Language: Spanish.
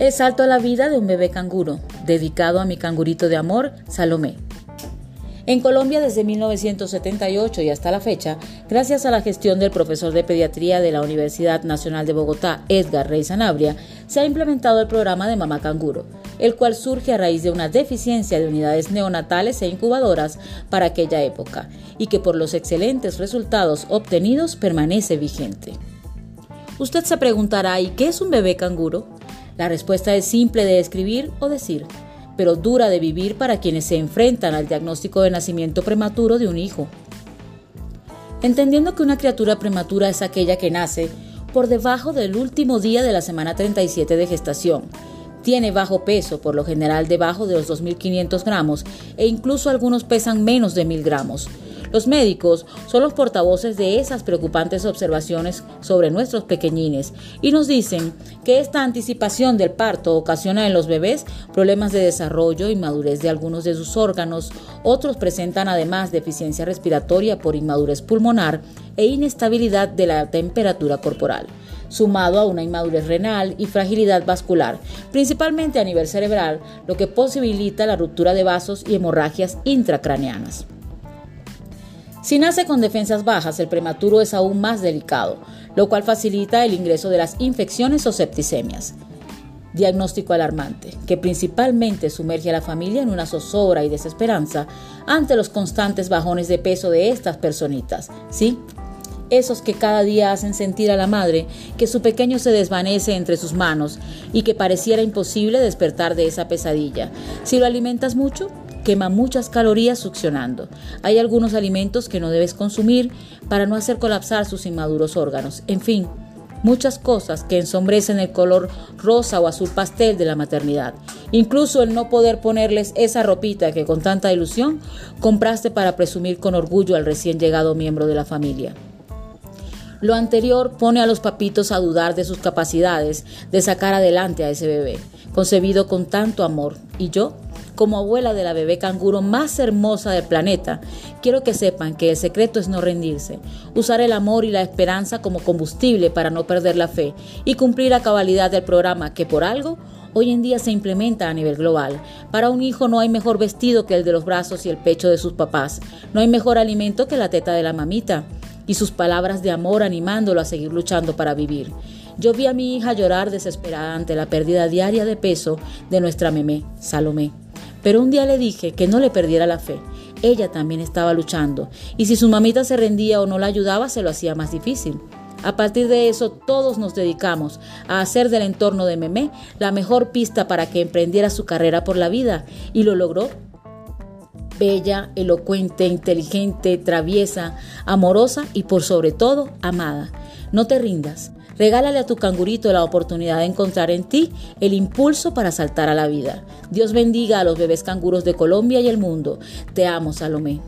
El salto a la vida de un bebé canguro, dedicado a mi cangurito de amor, Salomé. En Colombia desde 1978 y hasta la fecha, gracias a la gestión del profesor de pediatría de la Universidad Nacional de Bogotá, Edgar Rey Sanabria, se ha implementado el programa de Mamá Canguro, el cual surge a raíz de una deficiencia de unidades neonatales e incubadoras para aquella época, y que por los excelentes resultados obtenidos permanece vigente. Usted se preguntará, ¿y qué es un bebé canguro? La respuesta es simple de escribir o decir, pero dura de vivir para quienes se enfrentan al diagnóstico de nacimiento prematuro de un hijo. Entendiendo que una criatura prematura es aquella que nace por debajo del último día de la semana 37 de gestación, tiene bajo peso, por lo general debajo de los 2.500 gramos, e incluso algunos pesan menos de 1.000 gramos. Los médicos son los portavoces de esas preocupantes observaciones sobre nuestros pequeñines y nos dicen que esta anticipación del parto ocasiona en los bebés problemas de desarrollo y madurez de algunos de sus órganos, otros presentan además deficiencia respiratoria por inmadurez pulmonar e inestabilidad de la temperatura corporal sumado a una inmadurez renal y fragilidad vascular, principalmente a nivel cerebral, lo que posibilita la ruptura de vasos y hemorragias intracraneanas. Si nace con defensas bajas, el prematuro es aún más delicado, lo cual facilita el ingreso de las infecciones o septicemias. Diagnóstico alarmante, que principalmente sumerge a la familia en una zozobra y desesperanza ante los constantes bajones de peso de estas personitas, ¿sí? Esos que cada día hacen sentir a la madre que su pequeño se desvanece entre sus manos y que pareciera imposible despertar de esa pesadilla. Si lo alimentas mucho, quema muchas calorías succionando. Hay algunos alimentos que no debes consumir para no hacer colapsar sus inmaduros órganos. En fin, muchas cosas que ensombrecen el color rosa o azul pastel de la maternidad. Incluso el no poder ponerles esa ropita que con tanta ilusión compraste para presumir con orgullo al recién llegado miembro de la familia. Lo anterior pone a los papitos a dudar de sus capacidades de sacar adelante a ese bebé, concebido con tanto amor. Y yo como abuela de la bebé canguro más hermosa del planeta, quiero que sepan que el secreto es no rendirse, usar el amor y la esperanza como combustible para no perder la fe y cumplir a cabalidad el programa que por algo hoy en día se implementa a nivel global. Para un hijo no hay mejor vestido que el de los brazos y el pecho de sus papás, no hay mejor alimento que la teta de la mamita y sus palabras de amor animándolo a seguir luchando para vivir. Yo vi a mi hija llorar desesperada ante la pérdida diaria de peso de nuestra memé, Salomé. Pero un día le dije que no le perdiera la fe. Ella también estaba luchando, y si su mamita se rendía o no la ayudaba, se lo hacía más difícil. A partir de eso, todos nos dedicamos a hacer del entorno de Memé la mejor pista para que emprendiera su carrera por la vida, y lo logró. Bella, elocuente, inteligente, traviesa, amorosa y por sobre todo amada. No te rindas. Regálale a tu cangurito la oportunidad de encontrar en ti el impulso para saltar a la vida. Dios bendiga a los bebés canguros de Colombia y el mundo. Te amo, Salomé.